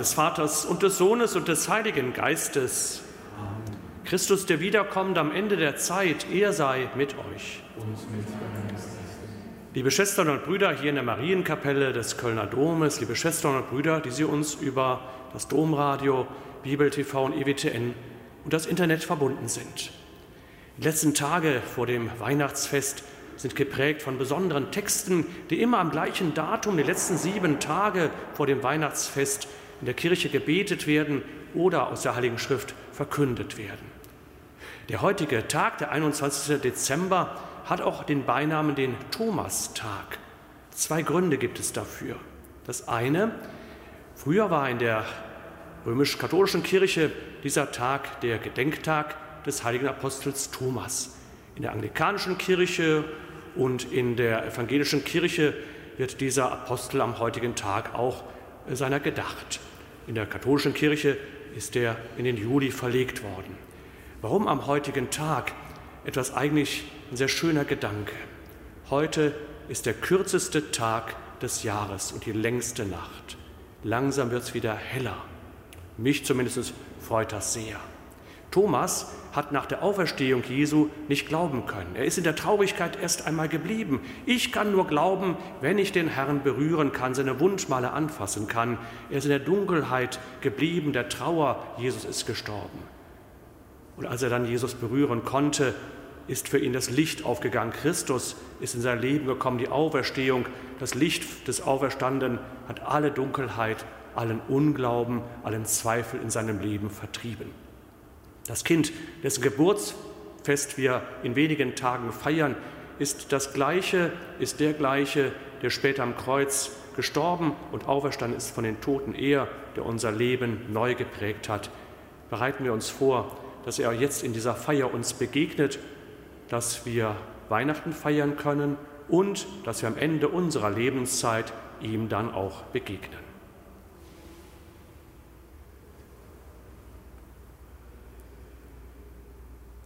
des Vaters und des Sohnes und des Heiligen Geistes. Christus, der wiederkommt am Ende der Zeit, er sei mit euch. Liebe Schwestern und Brüder hier in der Marienkapelle des Kölner Domes, liebe Schwestern und Brüder, die Sie uns über das Domradio, Bibel TV und EWTN und das Internet verbunden sind. Die letzten Tage vor dem Weihnachtsfest sind geprägt von besonderen Texten, die immer am gleichen Datum, die letzten sieben Tage vor dem Weihnachtsfest, in der Kirche gebetet werden oder aus der Heiligen Schrift verkündet werden. Der heutige Tag, der 21. Dezember, hat auch den Beinamen den Thomastag. Zwei Gründe gibt es dafür. Das eine, früher war in der römisch-katholischen Kirche dieser Tag der Gedenktag des heiligen Apostels Thomas. In der anglikanischen Kirche und in der evangelischen Kirche wird dieser Apostel am heutigen Tag auch seiner gedacht. In der katholischen Kirche ist er in den Juli verlegt worden. Warum am heutigen Tag? Etwas eigentlich ein sehr schöner Gedanke. Heute ist der kürzeste Tag des Jahres und die längste Nacht. Langsam wird es wieder heller. Mich zumindest freut das sehr. Thomas hat nach der Auferstehung Jesu nicht glauben können. Er ist in der Traurigkeit erst einmal geblieben. Ich kann nur glauben, wenn ich den Herrn berühren kann, seine Wundmale anfassen kann. Er ist in der Dunkelheit geblieben, der Trauer, Jesus ist gestorben. Und als er dann Jesus berühren konnte, ist für ihn das Licht aufgegangen. Christus ist in sein Leben gekommen, die Auferstehung, das Licht des Auferstandenen hat alle Dunkelheit, allen Unglauben, allen Zweifel in seinem Leben vertrieben. Das Kind, dessen Geburtsfest wir in wenigen Tagen feiern, ist das gleiche, ist der gleiche, der später am Kreuz gestorben und auferstanden ist von den Toten, er, der unser Leben neu geprägt hat. Bereiten wir uns vor, dass er jetzt in dieser Feier uns begegnet, dass wir Weihnachten feiern können und dass wir am Ende unserer Lebenszeit ihm dann auch begegnen.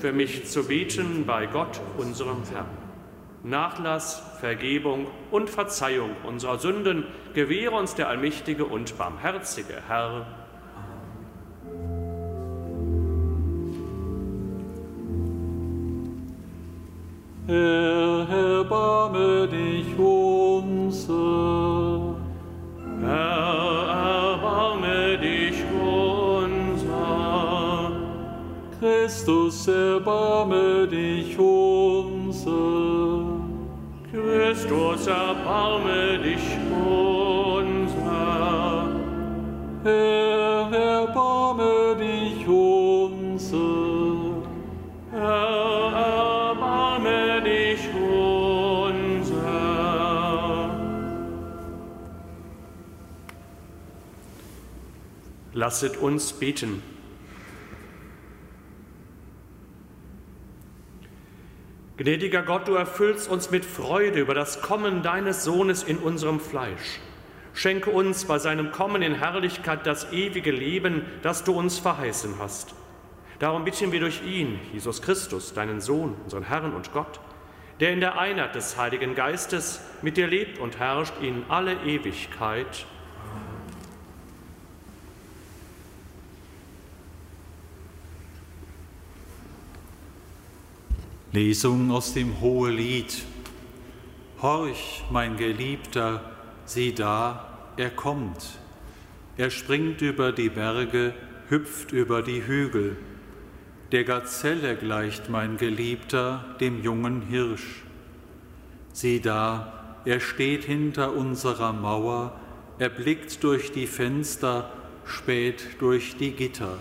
für mich zu beten bei Gott, unserem Herrn. Nachlass, Vergebung und Verzeihung unserer Sünden gewähre uns der allmächtige und barmherzige Herr Herr, Christus, erbarme dich unser. Christus, erbarme dich unser. Herr, erbarme dich unser. Herr, Lasset uns beten. Gnädiger Gott, du erfüllst uns mit Freude über das Kommen deines Sohnes in unserem Fleisch. Schenke uns bei seinem Kommen in Herrlichkeit das ewige Leben, das du uns verheißen hast. Darum bitten wir durch ihn, Jesus Christus, deinen Sohn, unseren Herrn und Gott, der in der Einheit des Heiligen Geistes mit dir lebt und herrscht in alle Ewigkeit. Lesung aus dem Hohelied. Horch, mein Geliebter, sieh da, er kommt. Er springt über die Berge, hüpft über die Hügel. Der Gazelle gleicht mein Geliebter dem jungen Hirsch. Sieh da, er steht hinter unserer Mauer, er blickt durch die Fenster, späht durch die Gitter.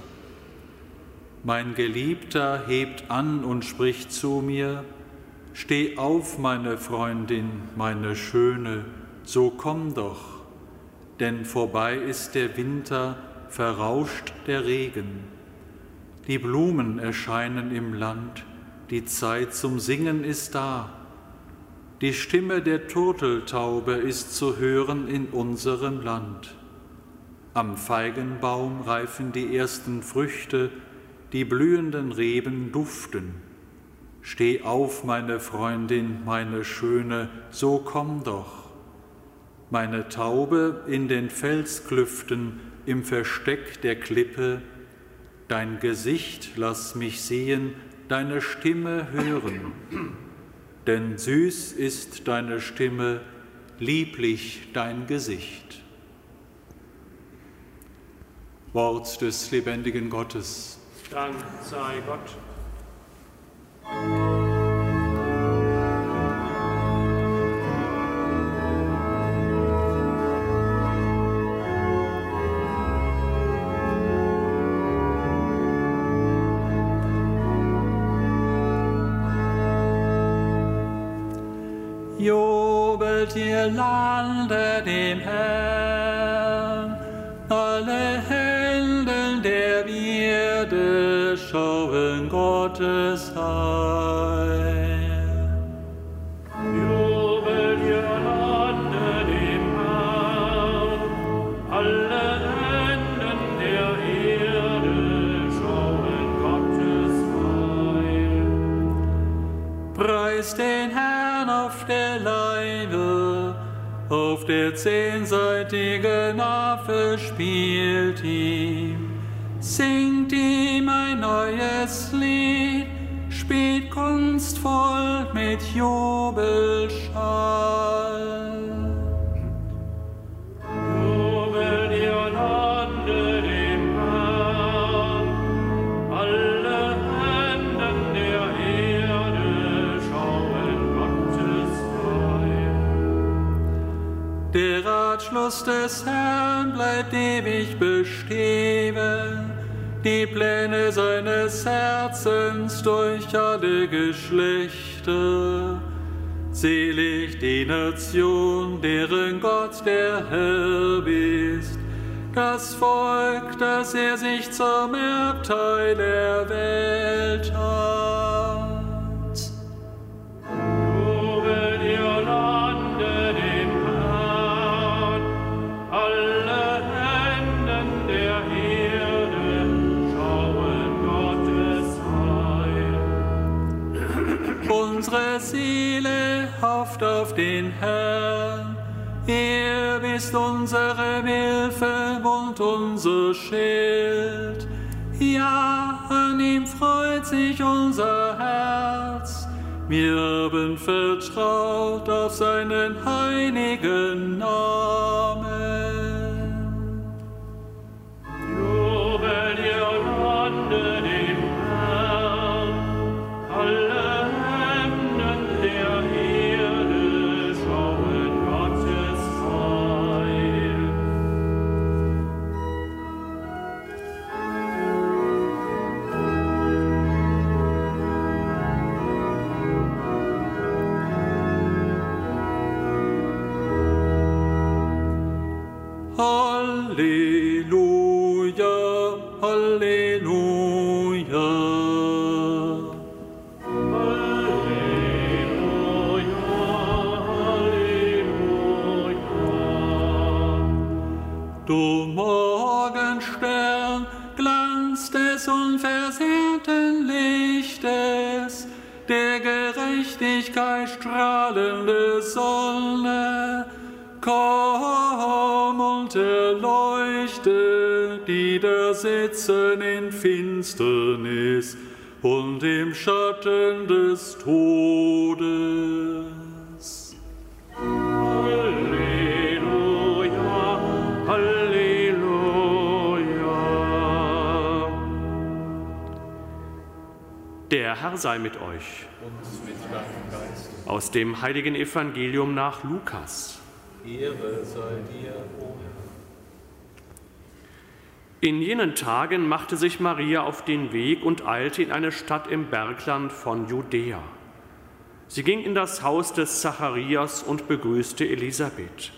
Mein Geliebter hebt an und spricht zu mir, Steh auf, meine Freundin, meine Schöne, so komm doch, denn vorbei ist der Winter, verrauscht der Regen. die Blumen erscheinen im Land, die Zeit zum Singen ist da. Die Stimme der Turteltaube ist zu hören in unserem Land. Am Feigenbaum reifen die ersten Früchte, die blühenden Reben duften. Steh auf, meine Freundin, meine Schöne, so komm doch. Meine Taube in den Felsklüften, im Versteck der Klippe, dein Gesicht lass mich sehen, deine Stimme hören. Denn süß ist deine Stimme, lieblich dein Gesicht. Wort des lebendigen Gottes. Dank sei Gott. Jubelt ihr Lande Gottes Heil. Lande dem Herrn, alle Enden der Erde schauen Gottes Heil. Preist den Herrn auf der Leine, auf der zehnseitigen Harfe spielt ihm. Singt ihm ein neues Lied, Ratschluss des Herrn bleibt ewig bestehen, die Pläne seines Herzens durch alle Geschlechter. Selig die Nation, deren Gott der Herr ist, das Volk, das er sich zum Erbteil erwählt hat. Unsere Seele hofft auf den Herrn. Er ist unsere Hilfe und unser Schild. Ja, an ihm freut sich unser Herz. Wir haben vertraut auf seinen heiligen Namen. Jubelt ihr Lande der Gerechtigkeit strahlende Sonne, komm und erleuchte, die da sitzen in Finsternis und im Schatten des Todes. Der Herr sei mit euch. Aus dem heiligen Evangelium nach Lukas. Ehre sei dir, o. In jenen Tagen machte sich Maria auf den Weg und eilte in eine Stadt im Bergland von Judäa. Sie ging in das Haus des Zacharias und begrüßte Elisabeth.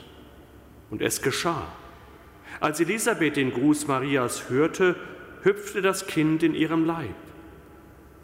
Und es geschah. Als Elisabeth den Gruß Marias hörte, hüpfte das Kind in ihrem Leib.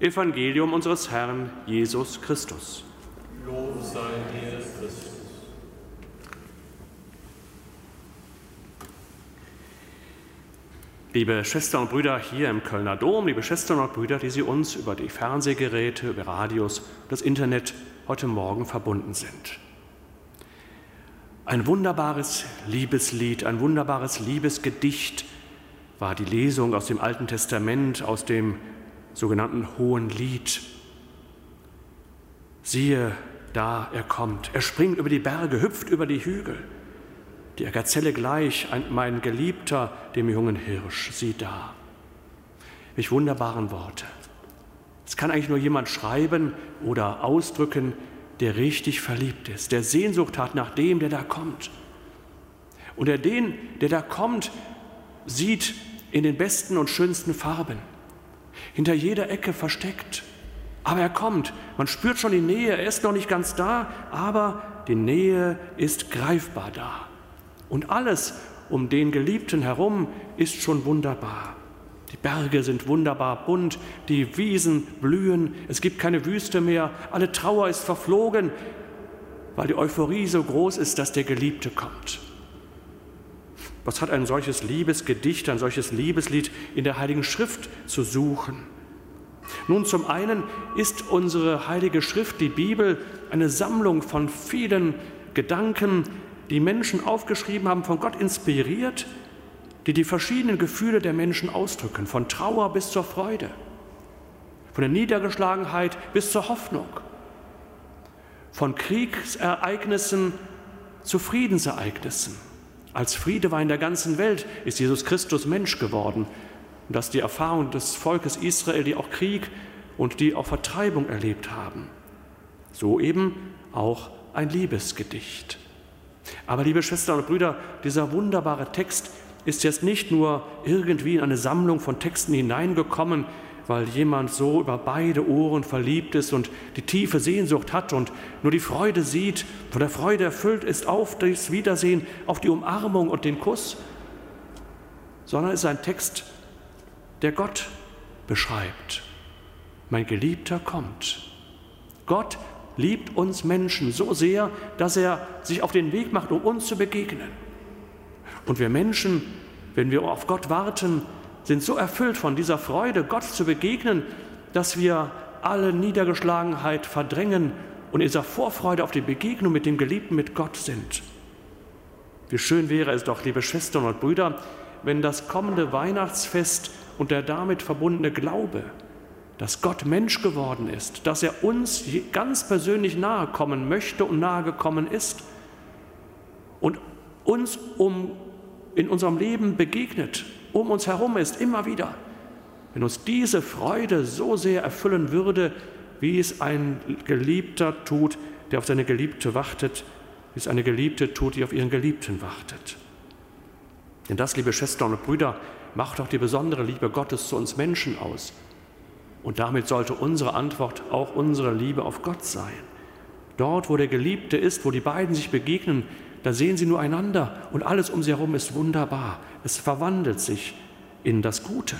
Evangelium unseres Herrn Jesus Christus. Lob sei dir, Christus. Liebe Schwestern und Brüder hier im Kölner Dom, liebe Schwestern und Brüder, die Sie uns über die Fernsehgeräte, über Radios, das Internet heute Morgen verbunden sind. Ein wunderbares Liebeslied, ein wunderbares Liebesgedicht war die Lesung aus dem Alten Testament, aus dem sogenannten Hohen Lied. Siehe, da er kommt, er springt über die Berge, hüpft über die Hügel. Die Gazelle gleich, mein Geliebter, dem jungen Hirsch, sieh da. Welch wunderbaren Worte. Es kann eigentlich nur jemand schreiben oder ausdrücken, der richtig verliebt ist, der Sehnsucht hat nach dem, der da kommt. Und der den, der da kommt, sieht in den besten und schönsten Farben, hinter jeder Ecke versteckt. Aber er kommt, man spürt schon die Nähe, er ist noch nicht ganz da, aber die Nähe ist greifbar da. Und alles um den Geliebten herum ist schon wunderbar. Die Berge sind wunderbar bunt, die Wiesen blühen, es gibt keine Wüste mehr, alle Trauer ist verflogen, weil die Euphorie so groß ist, dass der Geliebte kommt. Was hat ein solches Liebesgedicht, ein solches Liebeslied in der Heiligen Schrift zu suchen? Nun, zum einen ist unsere Heilige Schrift, die Bibel, eine Sammlung von vielen Gedanken, die Menschen aufgeschrieben haben, von Gott inspiriert, die die verschiedenen Gefühle der Menschen ausdrücken, von Trauer bis zur Freude, von der Niedergeschlagenheit bis zur Hoffnung, von Kriegsereignissen zu Friedensereignissen. Als Friede war in der ganzen Welt, ist Jesus Christus Mensch geworden. Und das ist die Erfahrung des Volkes Israel, die auch Krieg und die auch Vertreibung erlebt haben. So eben auch ein Liebesgedicht. Aber liebe Schwestern und Brüder, dieser wunderbare Text ist jetzt nicht nur irgendwie in eine Sammlung von Texten hineingekommen, weil jemand so über beide Ohren verliebt ist und die tiefe Sehnsucht hat und nur die Freude sieht, von der Freude erfüllt ist auf das Wiedersehen, auf die Umarmung und den Kuss, sondern es ist ein Text, der Gott beschreibt. Mein Geliebter kommt. Gott liebt uns Menschen so sehr, dass er sich auf den Weg macht, um uns zu begegnen. Und wir Menschen, wenn wir auf Gott warten, sind so erfüllt von dieser Freude, Gott zu begegnen, dass wir alle Niedergeschlagenheit verdrängen und in dieser Vorfreude auf die Begegnung mit dem Geliebten, mit Gott sind. Wie schön wäre es doch, liebe Schwestern und Brüder, wenn das kommende Weihnachtsfest und der damit verbundene Glaube, dass Gott Mensch geworden ist, dass er uns ganz persönlich nahe kommen möchte und nahe gekommen ist und uns um in unserem Leben begegnet, um uns herum ist, immer wieder. Wenn uns diese Freude so sehr erfüllen würde, wie es ein Geliebter tut, der auf seine Geliebte wartet, wie es eine Geliebte tut, die auf ihren Geliebten wartet. Denn das, liebe Schwestern und Brüder, macht doch die besondere Liebe Gottes zu uns Menschen aus. Und damit sollte unsere Antwort auch unsere Liebe auf Gott sein. Dort, wo der Geliebte ist, wo die beiden sich begegnen, da sehen sie nur einander und alles um sie herum ist wunderbar. Es verwandelt sich in das Gute.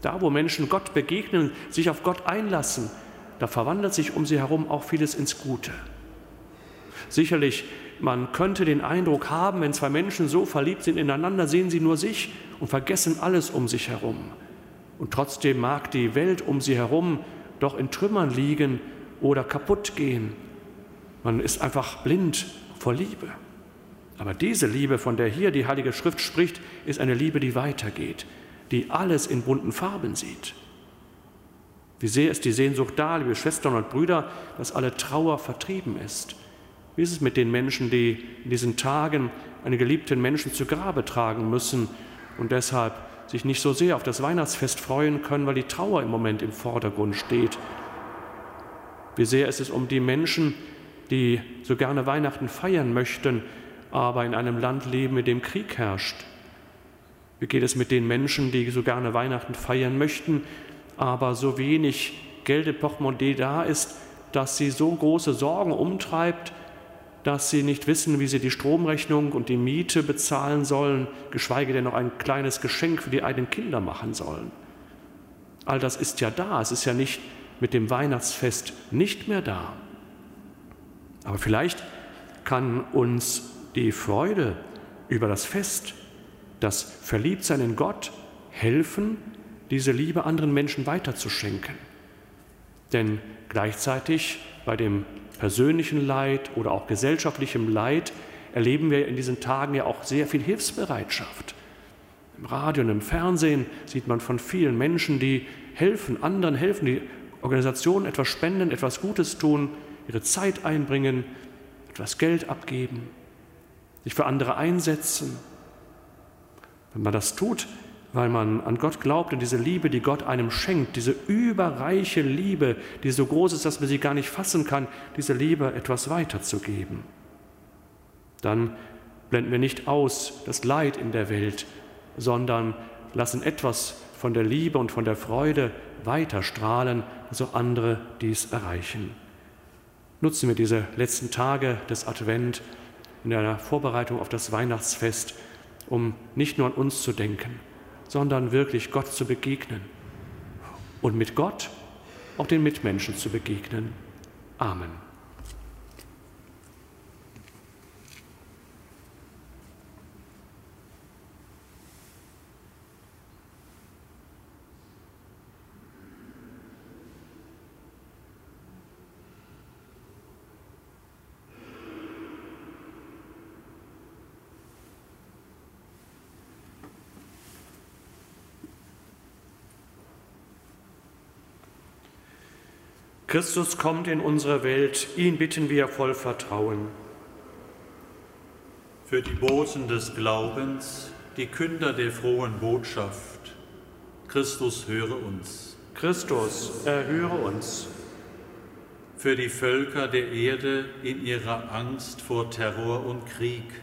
Da, wo Menschen Gott begegnen, sich auf Gott einlassen, da verwandelt sich um sie herum auch vieles ins Gute. Sicherlich, man könnte den Eindruck haben, wenn zwei Menschen so verliebt sind ineinander, sehen sie nur sich und vergessen alles um sich herum. Und trotzdem mag die Welt um sie herum doch in Trümmern liegen oder kaputt gehen. Man ist einfach blind vor Liebe. Aber diese Liebe, von der hier die Heilige Schrift spricht, ist eine Liebe, die weitergeht, die alles in bunten Farben sieht. Wie sehr ist die Sehnsucht da, liebe Schwestern und Brüder, dass alle Trauer vertrieben ist? Wie ist es mit den Menschen, die in diesen Tagen einen geliebten Menschen zu Grabe tragen müssen und deshalb sich nicht so sehr auf das Weihnachtsfest freuen können, weil die Trauer im Moment im Vordergrund steht. Wie sehr ist es um die Menschen, die so gerne Weihnachten feiern möchten, aber in einem Land leben, in dem Krieg herrscht. Wie geht es mit den Menschen, die so gerne Weihnachten feiern möchten, aber so wenig Geld im Portemonnaie da ist, dass sie so große Sorgen umtreibt, dass sie nicht wissen, wie sie die Stromrechnung und die Miete bezahlen sollen, geschweige denn noch ein kleines Geschenk für die eigenen Kinder machen sollen. All das ist ja da, es ist ja nicht mit dem Weihnachtsfest nicht mehr da. Aber vielleicht kann uns die Freude über das Fest, das Verliebtsein in Gott helfen, diese Liebe anderen Menschen weiterzuschenken. Denn gleichzeitig bei dem persönlichen Leid oder auch gesellschaftlichem Leid erleben wir in diesen Tagen ja auch sehr viel Hilfsbereitschaft. Im Radio und im Fernsehen sieht man von vielen Menschen, die helfen, anderen helfen, die Organisationen etwas spenden, etwas Gutes tun, ihre Zeit einbringen, etwas Geld abgeben, sich für andere einsetzen. Wenn man das tut, weil man an Gott glaubt und diese Liebe, die Gott einem schenkt, diese überreiche Liebe, die so groß ist, dass man sie gar nicht fassen kann, diese Liebe etwas weiterzugeben. Dann blenden wir nicht aus das Leid in der Welt, sondern lassen etwas von der Liebe und von der Freude weiterstrahlen, so andere dies erreichen. Nutzen wir diese letzten Tage des Advent in der Vorbereitung auf das Weihnachtsfest, um nicht nur an uns zu denken, sondern wirklich Gott zu begegnen und mit Gott auch den Mitmenschen zu begegnen. Amen. Christus kommt in unsere Welt, ihn bitten wir voll Vertrauen. Für die Boten des Glaubens, die Künder der frohen Botschaft, Christus höre uns. Christus, erhöre uns. Für die Völker der Erde in ihrer Angst vor Terror und Krieg,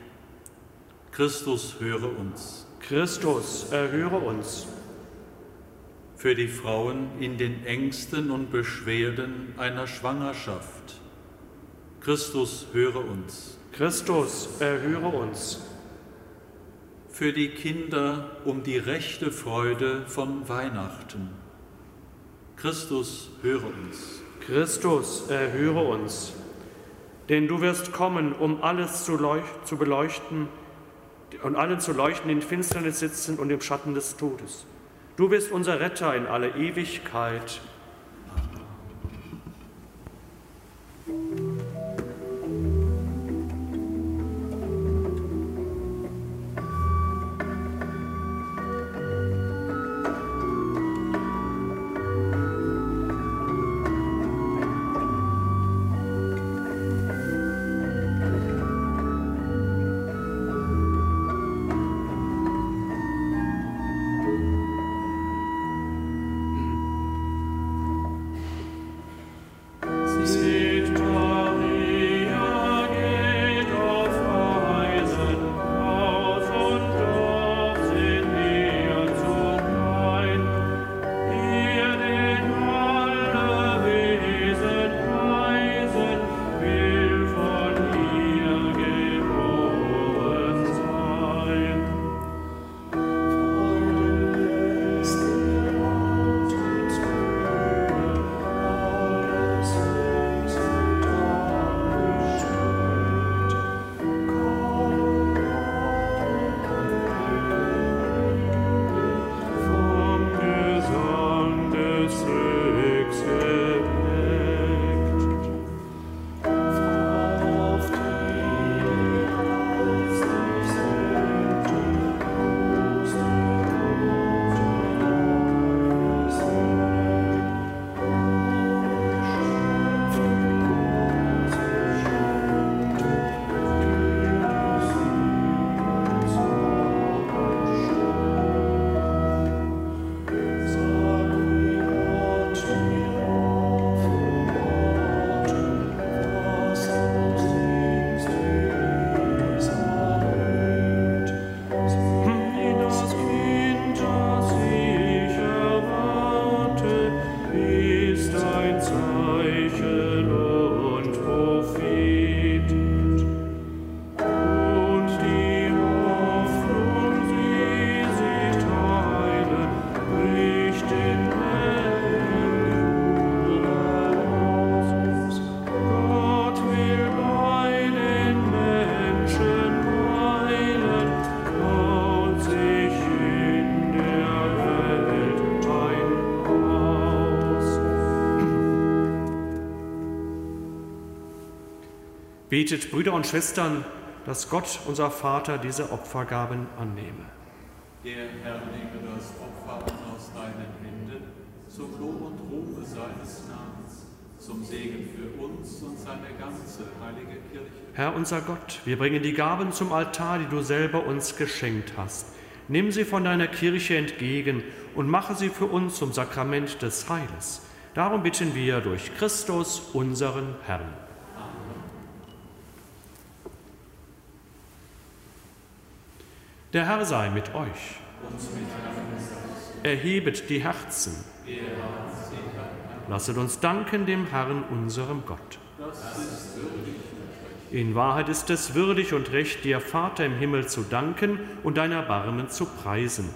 Christus höre uns. Christus, erhöre uns für die Frauen in den Ängsten und Beschwerden einer Schwangerschaft. Christus, höre uns. Christus, erhöre uns. Für die Kinder um die rechte Freude von Weihnachten. Christus, höre uns. Christus, erhöre uns. Denn du wirst kommen, um alles zu, zu beleuchten und allen zu leuchten, die in Finsternis sitzen und im Schatten des Todes Du bist unser Retter in alle Ewigkeit. Betet, Brüder und Schwestern, dass Gott, unser Vater, diese Opfergaben annehme. Der Herr nehme das Opfer aus deinen Händen, zum Lob und Ruhme seines Namens, zum Segen für uns und seine ganze heilige Kirche. Herr unser Gott, wir bringen die Gaben zum Altar, die du selber uns geschenkt hast. Nimm sie von deiner Kirche entgegen und mache sie für uns zum Sakrament des Heiles. Darum bitten wir durch Christus, unseren Herrn. Der Herr sei mit euch. Erhebet die Herzen. Lasset uns danken dem Herrn, unserem Gott. In Wahrheit ist es würdig und recht, dir, Vater im Himmel, zu danken und dein Erbarmen zu preisen.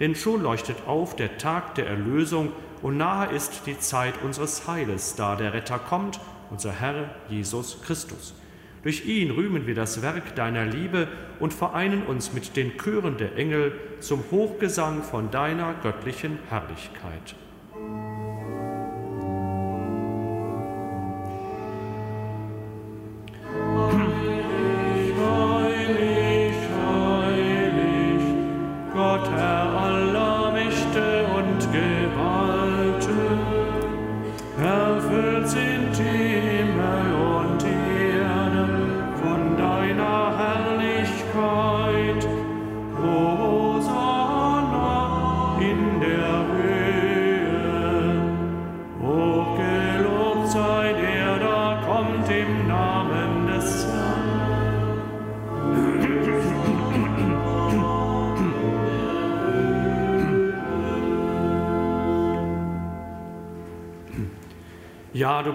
Denn schon leuchtet auf der Tag der Erlösung und nahe ist die Zeit unseres Heiles, da der Retter kommt, unser Herr Jesus Christus. Durch ihn rühmen wir das Werk deiner Liebe und vereinen uns mit den Chören der Engel zum Hochgesang von deiner göttlichen Herrlichkeit.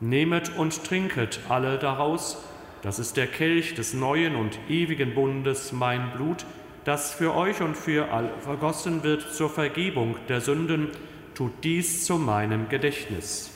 Nehmet und trinket alle daraus, das ist der Kelch des neuen und ewigen Bundes, mein Blut, das für euch und für alle vergossen wird zur Vergebung der Sünden, tut dies zu meinem Gedächtnis.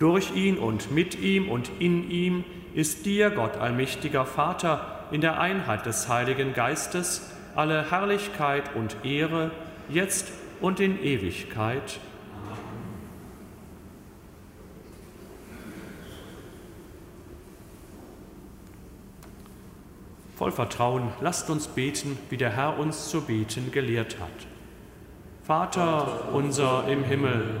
Durch ihn und mit ihm und in ihm ist dir, Gott allmächtiger Vater, in der Einheit des Heiligen Geistes, alle Herrlichkeit und Ehre, jetzt und in Ewigkeit. Voll Vertrauen lasst uns beten, wie der Herr uns zu beten gelehrt hat. Vater unser im Himmel,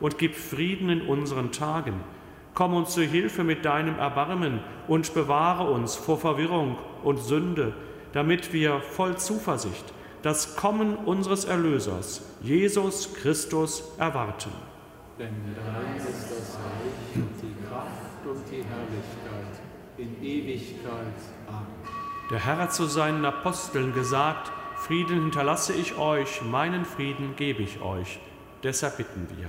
und gib Frieden in unseren Tagen. Komm uns zu Hilfe mit deinem Erbarmen und bewahre uns vor Verwirrung und Sünde, damit wir voll Zuversicht das Kommen unseres Erlösers, Jesus Christus, erwarten. Denn dein ist das Reich und die Kraft und die Herrlichkeit in Ewigkeit. Amen. Der Herr hat zu seinen Aposteln gesagt, Frieden hinterlasse ich euch, meinen Frieden gebe ich euch. Deshalb bitten wir.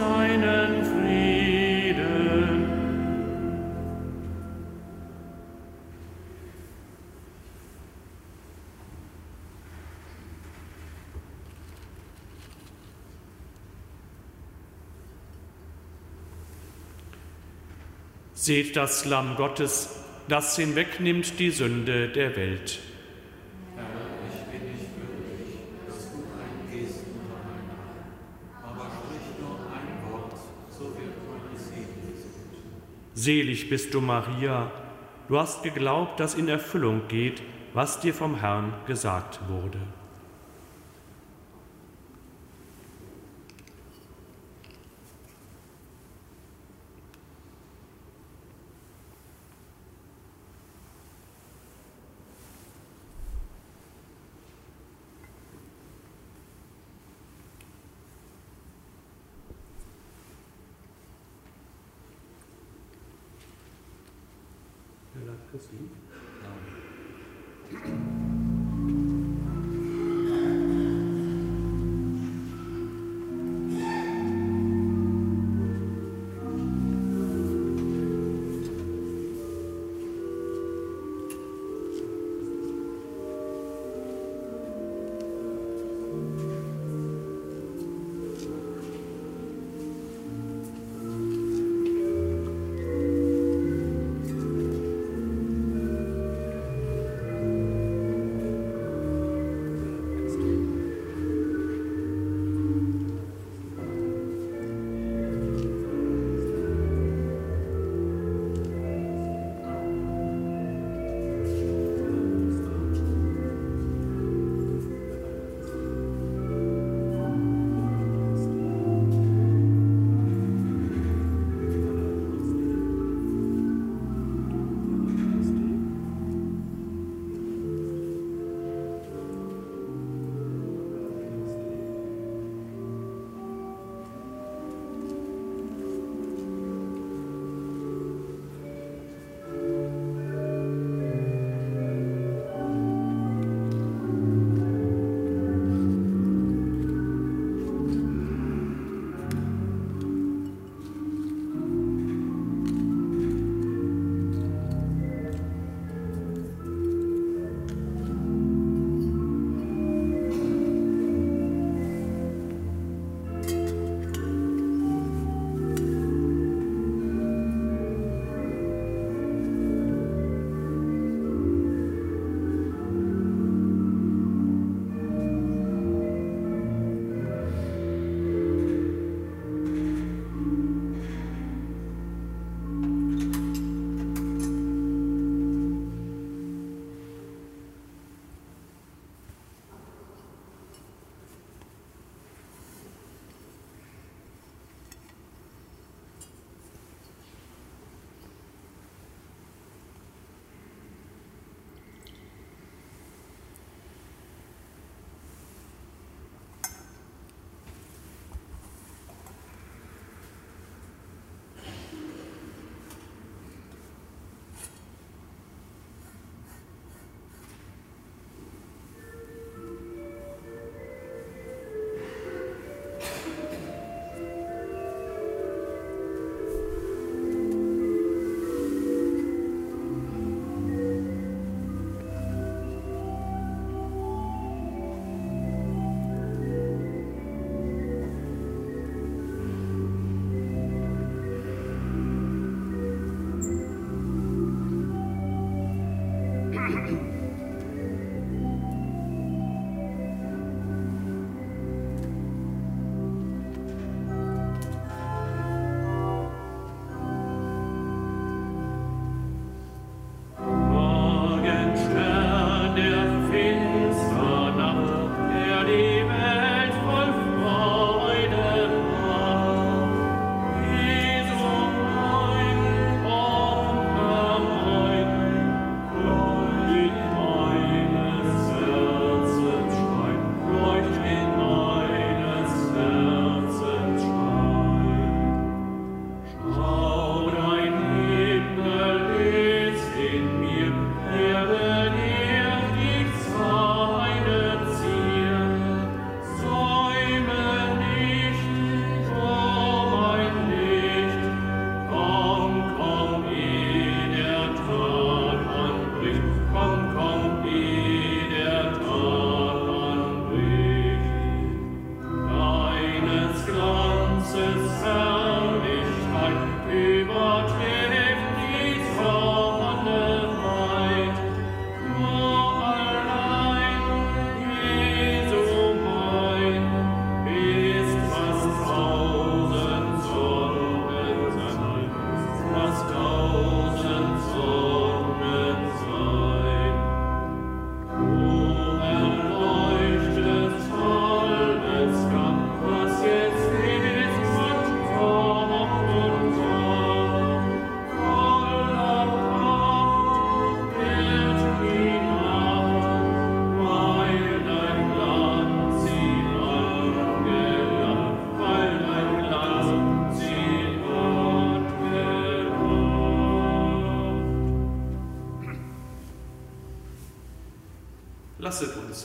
deinen Frieden. Seht das Lamm Gottes, das hinwegnimmt die Sünde der Welt. Herr, ich bin nicht würdig, dass du eingehst unter mein Dach, aber sprich nur ein Wort, so wird meine Seele gesund. Selig bist du, Maria, du hast geglaubt, dass in Erfüllung geht, was dir vom Herrn gesagt wurde.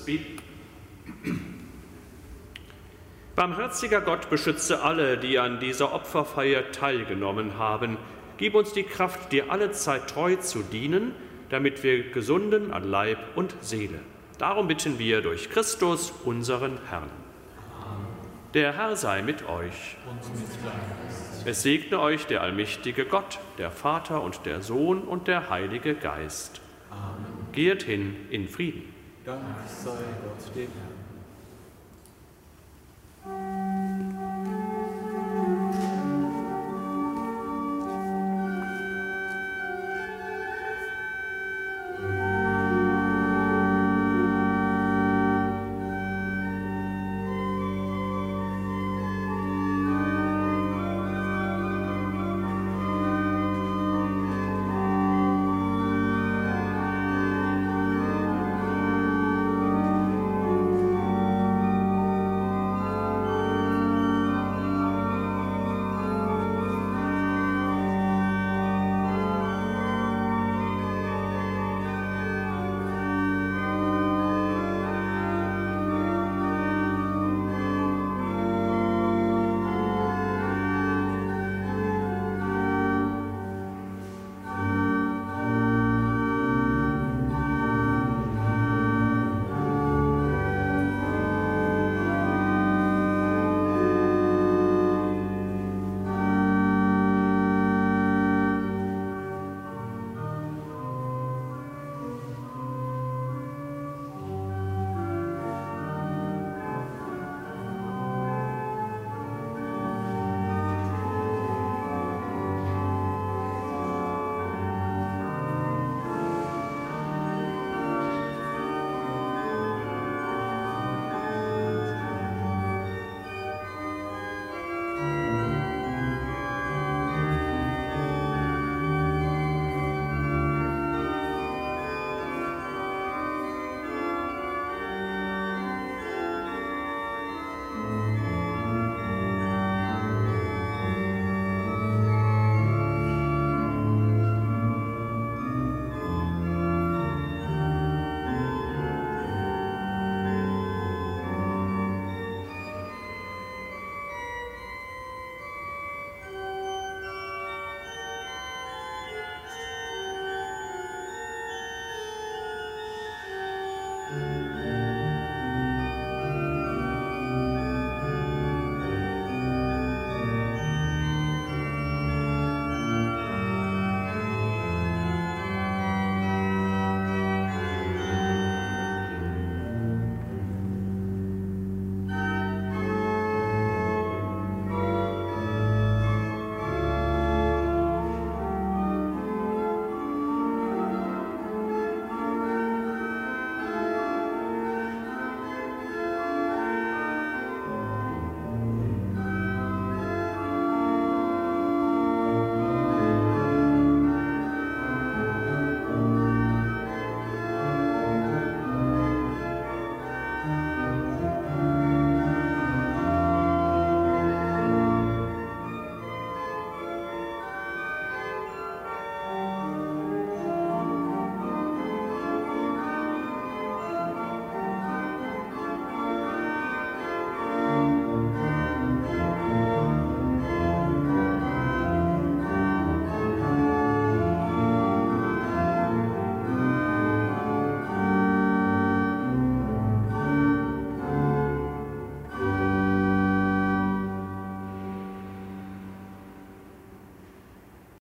Beten. Barmherziger Gott, beschütze alle, die an dieser Opferfeier teilgenommen haben. Gib uns die Kraft, dir alle Zeit treu zu dienen, damit wir gesunden an Leib und Seele. Darum bitten wir durch Christus, unseren Herrn. Der Herr sei mit euch. Es segne euch der allmächtige Gott, der Vater und der Sohn und der Heilige Geist. Geht hin in Frieden. Dank sei Gott dem Herrn.